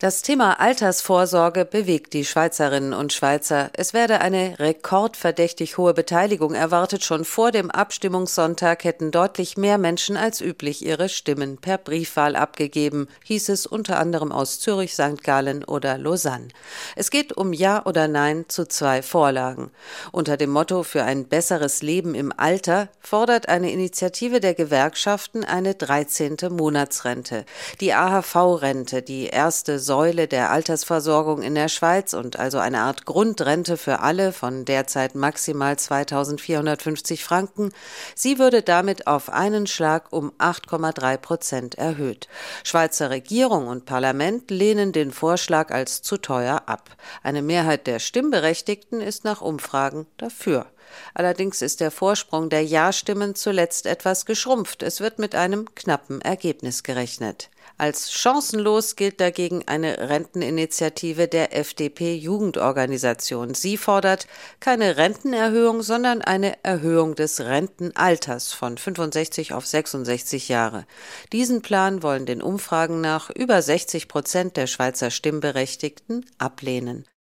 Das Thema Altersvorsorge bewegt die Schweizerinnen und Schweizer. Es werde eine rekordverdächtig hohe Beteiligung erwartet. Schon vor dem Abstimmungssonntag hätten deutlich mehr Menschen als üblich ihre Stimmen per Briefwahl abgegeben, hieß es unter anderem aus Zürich, St. Gallen oder Lausanne. Es geht um Ja oder Nein zu zwei Vorlagen. Unter dem Motto für ein besseres Leben im Alter fordert eine Initiative der Gewerkschaften eine 13. Monatsrente. Die AHV-Rente, die erste Säule der Altersversorgung in der Schweiz und also eine Art Grundrente für alle von derzeit maximal 2450 Franken. Sie würde damit auf einen Schlag um 8,3 Prozent erhöht. Schweizer Regierung und Parlament lehnen den Vorschlag als zu teuer ab. Eine Mehrheit der Stimmberechtigten ist nach Umfragen dafür. Allerdings ist der Vorsprung der Ja-Stimmen zuletzt etwas geschrumpft. Es wird mit einem knappen Ergebnis gerechnet. Als chancenlos gilt dagegen eine Renteninitiative der FDP-Jugendorganisation. Sie fordert keine Rentenerhöhung, sondern eine Erhöhung des Rentenalters von 65 auf 66 Jahre. Diesen Plan wollen den Umfragen nach über 60 Prozent der Schweizer Stimmberechtigten ablehnen.